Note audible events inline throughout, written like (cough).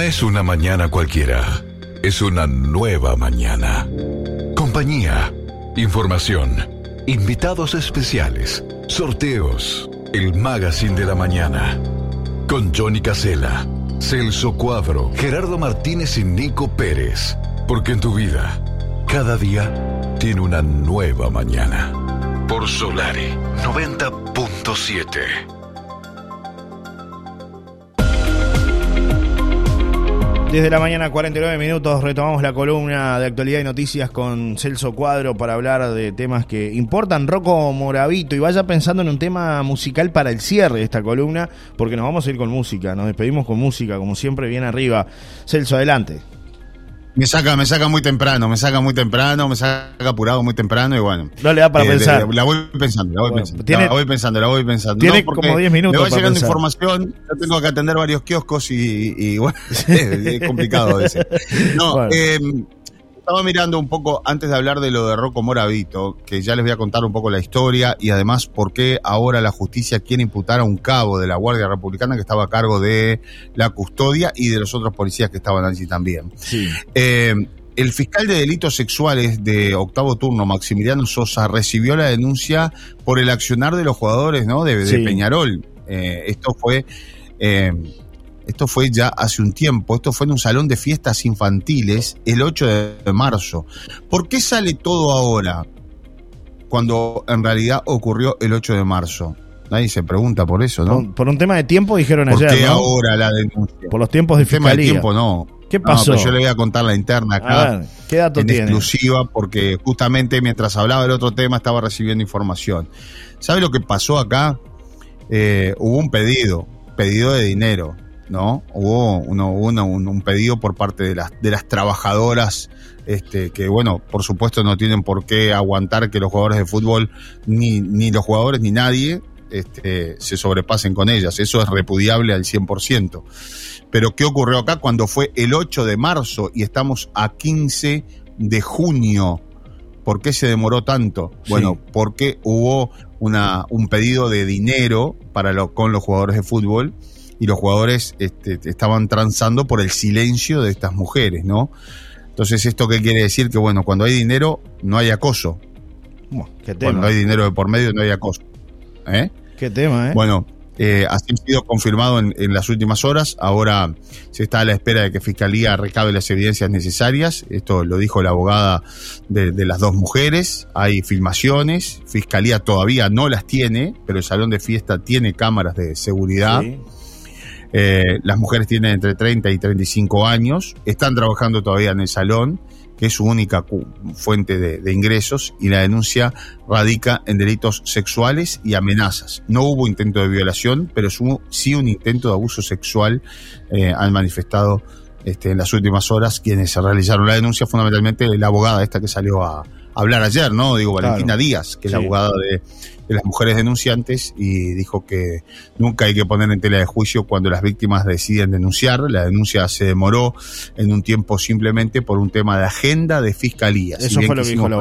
Es una mañana cualquiera, es una nueva mañana. Compañía, información, invitados especiales, sorteos, el magazine de la mañana. Con Johnny Casella, Celso Cuadro, Gerardo Martínez y Nico Pérez. Porque en tu vida, cada día tiene una nueva mañana. Por Solari 90.7. Desde la mañana 49 minutos retomamos la columna de actualidad y noticias con Celso Cuadro para hablar de temas que importan. Rocco Moravito y vaya pensando en un tema musical para el cierre de esta columna porque nos vamos a ir con música, nos despedimos con música como siempre bien arriba. Celso, adelante. Me saca, me saca muy temprano, me saca muy temprano, me saca apurado muy temprano y bueno. No le da para eh, pensar. la voy pensando, la voy pensando. la voy pensando, la voy pensando. Tiene como 10 minutos. Me va llegando información, yo tengo que atender varios kioscos y, bueno, (laughs) (laughs) es, complicado. No, eh, estaba mirando un poco, antes de hablar de lo de Rocco Moravito, que ya les voy a contar un poco la historia y además por qué ahora la justicia quiere imputar a un cabo de la Guardia Republicana que estaba a cargo de la custodia y de los otros policías que estaban allí también. Eh, el fiscal de delitos sexuales de octavo turno, Maximiliano Sosa, recibió la denuncia por el accionar de los jugadores ¿no? de, Peñarol. Eh, esto fue eh, esto fue ya hace un tiempo, esto fue en un salón de fiestas infantiles el 8 de marzo. ¿Por qué sale todo ahora cuando en realidad ocurrió el 8 de marzo? Nadie se pregunta por eso, ¿no? Por, un tema de tiempo dijeron ayer, ¿Por qué ahora la denuncia? Por los tiempos de fiscalía. tema de tiempo no. ¿Qué pasó? yo le voy a contar la interna acá. ¿qué dato en exclusiva porque justamente mientras hablaba del otro tema estaba recibiendo información. ¿Sabe lo que pasó acá? Eh, hubo un pedido, pedido de dinero ¿no? Hubo, uno, un, pedido por parte de las, de las trabajadoras, este, que bueno, por supuesto no tienen por qué aguantar que los jugadores de fútbol, ni, ni los jugadores ni nadie, este, se sobrepasen con ellas. Eso es repudiable al 100%. Pero ¿qué ocurrió acá cuando fue el 8 de marzo y estamos a 15 de junio? ¿Por qué se demoró tanto? Bueno, porque hubo una, un pedido de dinero para lo, con los jugadores de fútbol y los jugadores este, estaban transando por el silencio de estas mujeres, ¿no? Entonces, ¿esto qué quiere decir? Que bueno, cuando hay dinero, no hay acoso. Cuando hay dinero de por medio, no hay acoso. ¿Eh? ¿Qué tema, eh? Bueno, eh, así ha sido confirmado en, las últimas horas. Ahora se está a la espera de que Fiscalía recabe las evidencias necesarias. Esto lo dijo la abogada de, las dos mujeres. Hay filmaciones. Fiscalía todavía no las tiene, pero el salón de fiesta tiene cámaras de seguridad. Sí. Eh, las mujeres tienen entre 30 y 35 años, están trabajando todavía en el salón, que es su única fuente de, ingresos, y la denuncia radica en delitos sexuales y amenazas. No hubo intento de violación, pero sí un intento de abuso sexual, eh, han manifestado este, en las últimas horas quienes realizaron la denuncia, fundamentalmente la abogada esta que salió a, hablar ayer, ¿no? Digo, Valentina Díaz, que es la abogada de, de las mujeres denunciantes y dijo que nunca hay que poner en tela de juicio cuando las víctimas deciden denunciar. La denuncia se demoró en un tiempo simplemente por un tema de agenda de fiscalía. Eso fue lo que dijo la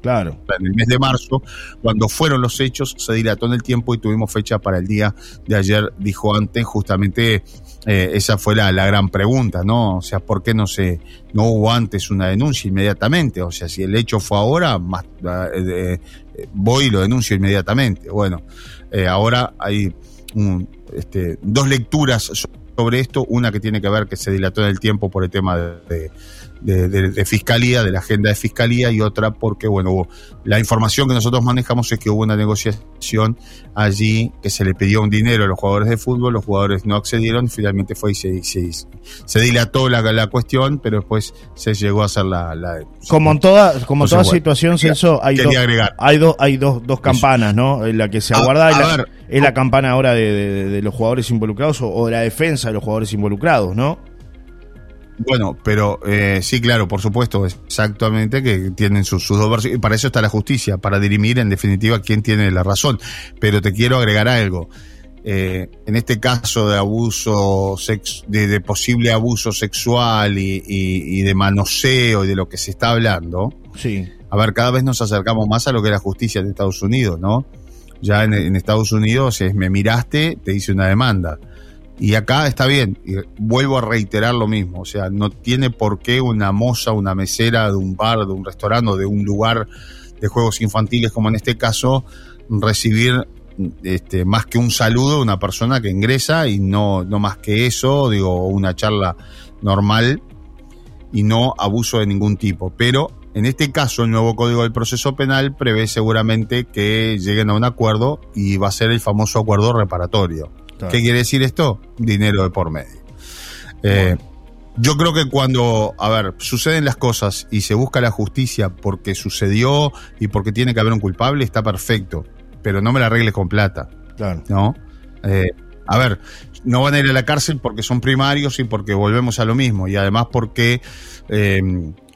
Claro. En el mes de marzo, cuando fueron los hechos, se dilató en el tiempo y tuvimos fecha para el día de ayer, dijo antes, justamente eh, esa fue la, la, gran pregunta, ¿no? O sea, ¿por qué no se no hubo antes una denuncia inmediatamente? O sea, si el hecho fue ahora, más, eh, voy y lo denuncio inmediatamente. Bueno, eh, ahora hay este, dos lecturas sobre esto, una que tiene que ver que se dilató en el tiempo por el tema de, fiscalía, de la agenda de fiscalía, y otra porque, bueno, la información que nosotros manejamos es que hubo una negociación allí que se le pidió un dinero a los jugadores de fútbol, los jugadores no accedieron, finalmente fue y se, se, dilató la, la, cuestión, pero después se llegó a hacer la... como en toda, como toda situación, Celso, hay, dos, hay, dos, hay dos, dos campanas, ¿no? La que se aguarda es la campana ahora de, los jugadores involucrados o de la defensa de los jugadores involucrados, ¿no? Bueno, pero eh, sí, claro, por supuesto, exactamente que tienen sus, dos versiones. Y para eso está la justicia, para dirimir en definitiva quién tiene la razón. Pero te quiero agregar algo. Eh, en este caso de abuso, sex, de, posible abuso sexual y, de manoseo y de lo que se está hablando, sí. a ver, cada vez nos acercamos más a lo que es la justicia de Estados Unidos, ¿no? Ya en, Estados Unidos es me miraste, te hice una demanda Y acá está bien, y vuelvo a reiterar lo mismo, o sea, no tiene por qué una moza, una mesera de un bar, de un restaurante o de un lugar de juegos infantiles como en este caso, recibir este, más que un saludo de una persona que ingresa y no, no más que eso, digo, una charla normal y no abuso de ningún tipo. Pero en este caso, el nuevo Código del Proceso Penal prevé seguramente que lleguen a un acuerdo y va a ser el famoso acuerdo reparatorio. ¿Qué quiere decir esto? Dinero de por medio. Eh, yo creo que cuando, a ver, suceden las cosas y se busca la justicia porque sucedió y porque tiene que haber un culpable, está perfecto. Pero no me la arregle con plata. Claro. ¿No? Eh, a ver, no van a ir a la cárcel porque son primarios y porque volvemos a lo mismo. Y además porque eh,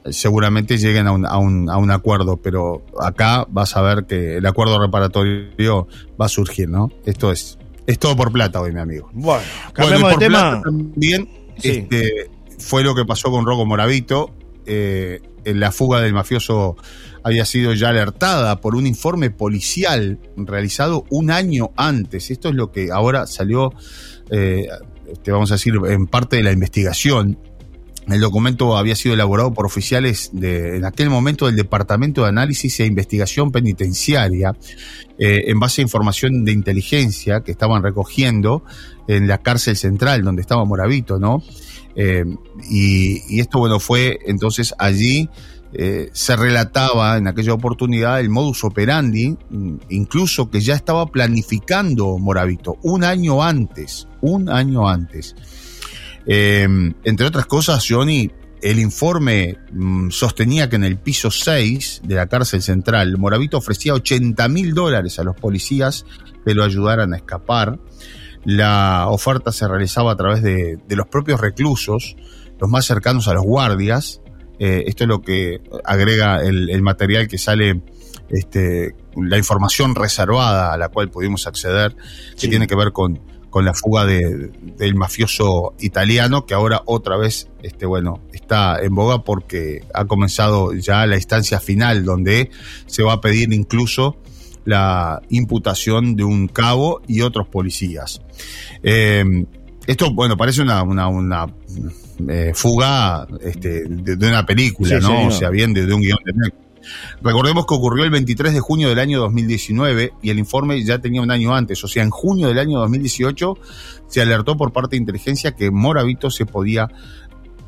seguramente lleguen a un, a, un, a un acuerdo. Pero acá vas a ver que el acuerdo reparatorio va a surgir, ¿no? Esto es es todo por plata hoy, mi amigo. Bueno, cambiamos de tema. También este, fue lo que pasó con Rocco Moravito. Eh, en la fuga del mafioso había sido ya alertada por un informe policial realizado un año antes. Esto es lo que ahora salió, eh, este, vamos a decir, en parte de la investigación el documento había sido elaborado por oficiales de, en aquel momento del Departamento de Análisis e Investigación Penitenciaria, eh, en base a información de inteligencia que estaban recogiendo en la cárcel central donde estaba Moravito, ¿no? Eh, y, esto, bueno, fue entonces allí eh, se relataba en aquella oportunidad el modus operandi, mm, incluso que ya estaba planificando Moravito un año antes, un año antes. Em, entre otras cosas, Johnny, el informe mm, sostenía que en el piso 6 de la cárcel central, Moravito ofrecía 80 mil dólares a los policías que lo ayudaran a escapar. La oferta se realizaba a través de, los propios reclusos, los más cercanos a los guardias. Eh, esto es lo que agrega el, material que sale, este, la información reservada a la cual pudimos acceder, que tiene que ver con con la fuga de, del mafioso italiano, que ahora otra vez, este, bueno, está en boga porque ha comenzado ya la instancia final donde se va a pedir incluso la imputación de un cabo y otros policías. Eh, esto, bueno, parece una, una, una eh, fuga este, de, una película, ¿no? O sea, bien de, un guion de Recordemos que ocurrió el 23 de junio del año 2019 y el informe ya tenía un año antes, o sea, en junio del año 2018 se alertó por parte de inteligencia que Moravito se podía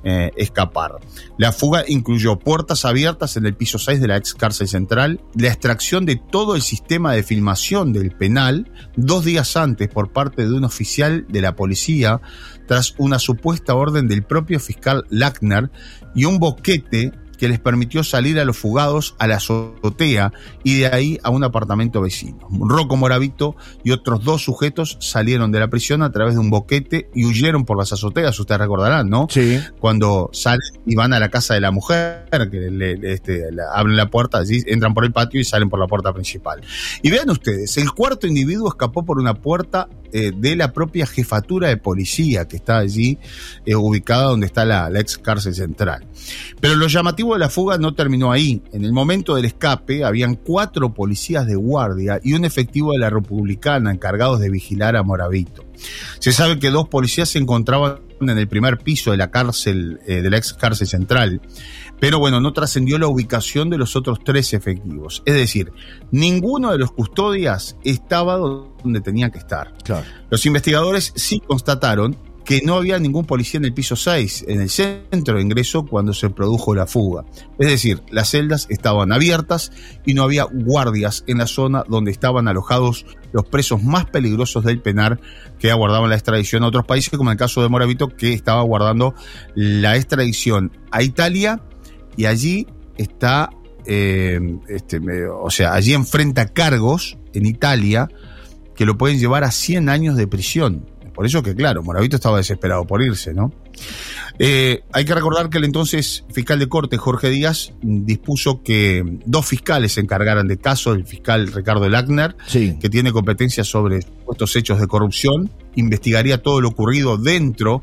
eh, escapar. La fuga incluyó puertas abiertas en el piso 6 de la ex cárcel central, la extracción de todo el sistema de filmación del penal dos días antes por parte de un oficial de la policía tras una supuesta orden del propio fiscal Lackner y un boquete que les permitió salir a los fugados a la azotea y de ahí a un apartamento vecino. Rocco Moravito y otros dos sujetos salieron de la prisión a través de un boquete y huyeron por las azoteas, ustedes recordarán, ¿no? Sí. Cuando salen y van a la casa de la mujer, que le, este, abren la puerta, allí entran por el patio y salen por la puerta principal. Y vean ustedes, el cuarto individuo escapó por una puerta eh, de la propia jefatura de policía que está allí eh, ubicada donde está la, la ex cárcel central. Pero lo llamativo de la fuga no terminó ahí. En el momento del escape habían cuatro policías de guardia y un efectivo de la Republicana encargados de vigilar a Moravito. Se sabe que dos policías se encontraban en el primer piso de la cárcel, eh, de la ex cárcel central, pero bueno, no trascendió la ubicación de los otros tres efectivos. Es decir, ninguno de los custodias estaba donde tenía que estar. Los investigadores sí constataron que no había ningún policía en el piso 6, en el centro de ingreso, cuando se produjo la fuga. Es decir, las celdas estaban abiertas y no había guardias en la zona donde estaban alojados los presos más peligrosos del penar que aguardaban la extradición a otros países, como en el caso de Moravito, que estaba aguardando la extradición a Italia y allí está, eh, este, o sea, allí enfrenta cargos en Italia que lo pueden llevar a 100 años de prisión. Por eso que, claro, Moravito estaba desesperado por irse, ¿no? Eh, hay que recordar que el entonces fiscal de corte, Jorge Díaz, dispuso que dos fiscales se encargaran de caso, el fiscal Ricardo Lackner, que tiene competencia sobre estos hechos de corrupción, investigaría todo lo ocurrido dentro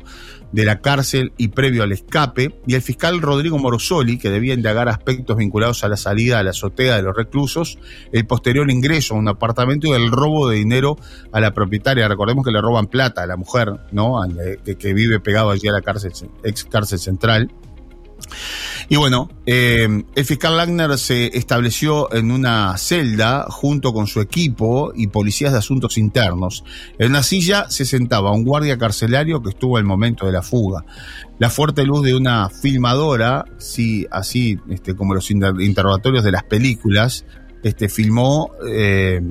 de la cárcel y previo al escape, y el fiscal Rodrigo Morosoli, que debía indagar aspectos vinculados a la salida a la azotea de los reclusos, el posterior ingreso a un apartamento y el robo de dinero a la propietaria. Recordemos que le roban plata a la mujer, ¿no? Que, que vive pegado allí a la cárcel, ex cárcel central. Y bueno, eh, el fiscal Lagner se estableció en una celda junto con su equipo y policías de asuntos internos. En una silla se sentaba un guardia carcelario que estuvo al momento de la fuga. La fuerte luz de una filmadora, sí, así este, como los interrogatorios de las películas, este, filmó eh,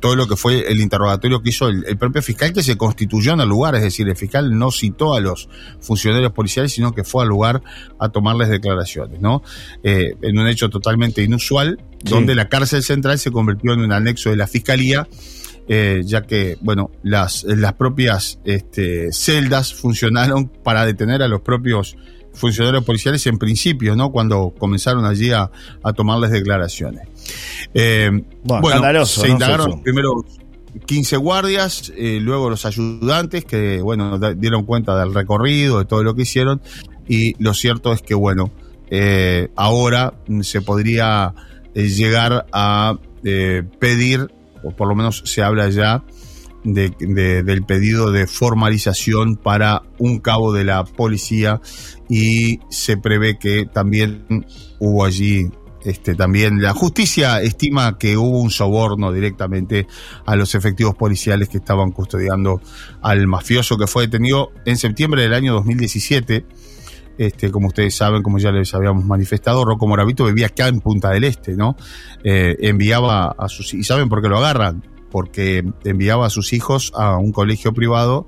todo lo que fue el interrogatorio que hizo el, propio fiscal que se constituyó en el lugar, es decir, el fiscal no citó a los funcionarios policiales, sino que fue al lugar a tomarles declaraciones, ¿no? Eh, en un hecho totalmente inusual, donde la cárcel central se convirtió en un anexo de la fiscalía. Eh, ya que, bueno, las, las propias este, celdas funcionaron para detener a los propios funcionarios policiales en principio, ¿no? Cuando comenzaron allí a, tomarles declaraciones. Eh, bueno, se indagaron primero 15 guardias, eh, luego los ayudantes que, bueno, dieron cuenta del recorrido, de todo lo que hicieron, y lo cierto es que, bueno, eh, ahora se podría llegar a pedir, o por lo menos se habla ya, del pedido de formalización para un cabo de la policía y se prevé que también hubo allí este, también la justicia estima que hubo un soborno directamente a los efectivos policiales que estaban custodiando al mafioso que fue detenido en septiembre del año 2017. Este, como ustedes saben, como ya les habíamos manifestado, Rocco Moravito vivía acá en Punta del Este, ¿no? Eh, enviaba a sus... ¿Y saben por qué lo agarran? porque enviaba a sus hijos a un colegio privado.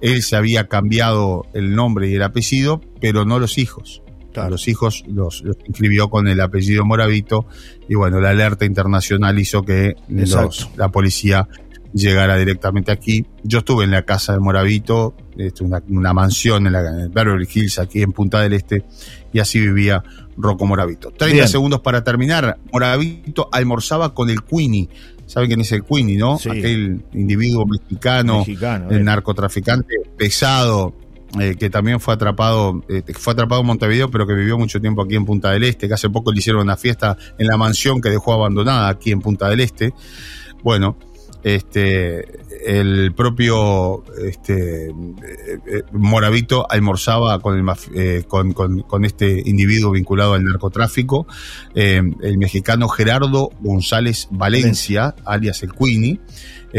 Él se había cambiado el nombre y el apellido, pero no los hijos. A los hijos los, inscribió con el apellido Moravito y bueno, la alerta internacional hizo que la policía llegara directamente aquí. Yo estuve en la casa de Moravito, este, una, una mansión en, la, en Beverly Hills, aquí en Punta del Este, y así vivía Rocco Moravito. 30 segundos para terminar. Moravito almorzaba con el Queenie, saben quién es el Queenie, ¿no? Aquel individuo mexicano, el eh. narcotraficante pesado, eh, que también fue atrapado, eh, fue atrapado en Montevideo, pero que vivió mucho tiempo aquí en Punta del Este, que hace poco le hicieron una fiesta en la mansión que dejó abandonada aquí en Punta del Este. Bueno, este, el propio este, eh, eh, Moravito almorzaba con, el, eh, con, con, este individuo vinculado al narcotráfico, el mexicano Gerardo González Valencia, alias el Queenie.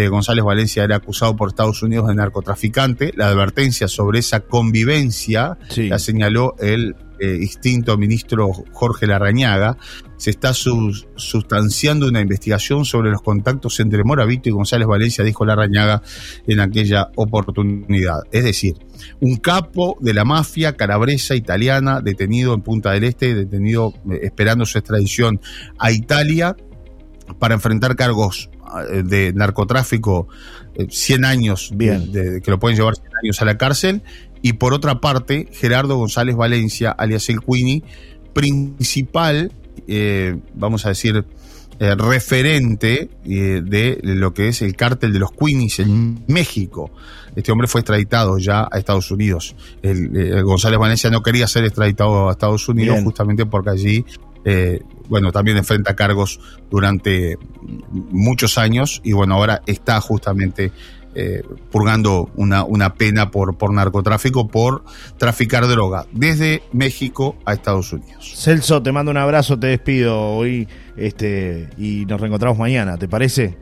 González Valencia era acusado por Estados Unidos de narcotraficante. La advertencia sobre esa convivencia la señaló el extinto ministro Jorge Larrañaga, se está sustanciando una investigación sobre los contactos entre Moravito y González Valencia, dijo Larrañaga en aquella oportunidad. Es decir, un capo de la mafia calabresa italiana detenido en Punta del Este, detenido eh, esperando su extradición a Italia para enfrentar cargos eh, de narcotráfico 100 eh, años, Bien. que lo pueden llevar 100 años a la cárcel, y por otra parte, Gerardo González Valencia, alias el Queenie, principal, eh, vamos a decir, eh, referente eh, de lo que es el cártel de los Queenies en México. Este hombre fue extraditado ya a Estados Unidos. El, González Valencia no quería ser extraditado a Estados Unidos justamente porque allí bueno, también enfrenta cargos durante muchos años y bueno, ahora está justamente eh, purgando una, una pena por, por narcotráfico, por traficar droga, desde México a Estados Unidos. Celso, te mando un abrazo, te despido hoy este, y nos reencontramos mañana, ¿te parece?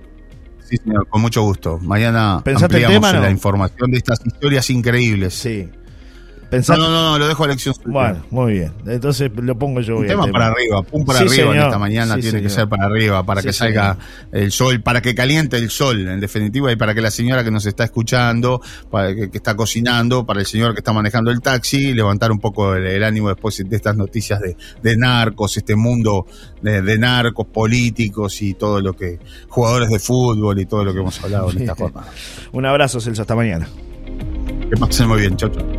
Sí, señor, con mucho gusto. Mañana ampliamos la información de estas historias increíbles. Sí, no, no, no, lo dejo a elección. Bueno, muy bien. Entonces lo pongo yo. Un tema, para arriba, pum para arriba en esta mañana tiene que ser para arriba, para que salga el sol, para que caliente el sol, en definitiva, y para que la señora que nos está escuchando, para que, está cocinando, para el señor que está manejando el taxi, levantar un poco el, ánimo después de estas noticias de, narcos, este mundo de, narcos, políticos y todo lo que, jugadores de fútbol y todo lo que hemos hablado en esta forma. Un abrazo, Celso, hasta mañana. Que pasen muy bien, chau, chau.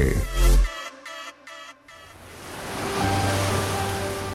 Center.